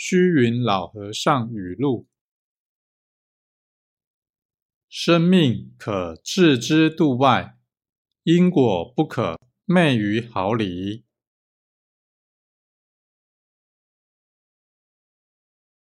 虚云老和尚语录生命可置之度外因果不可昧于毫厘。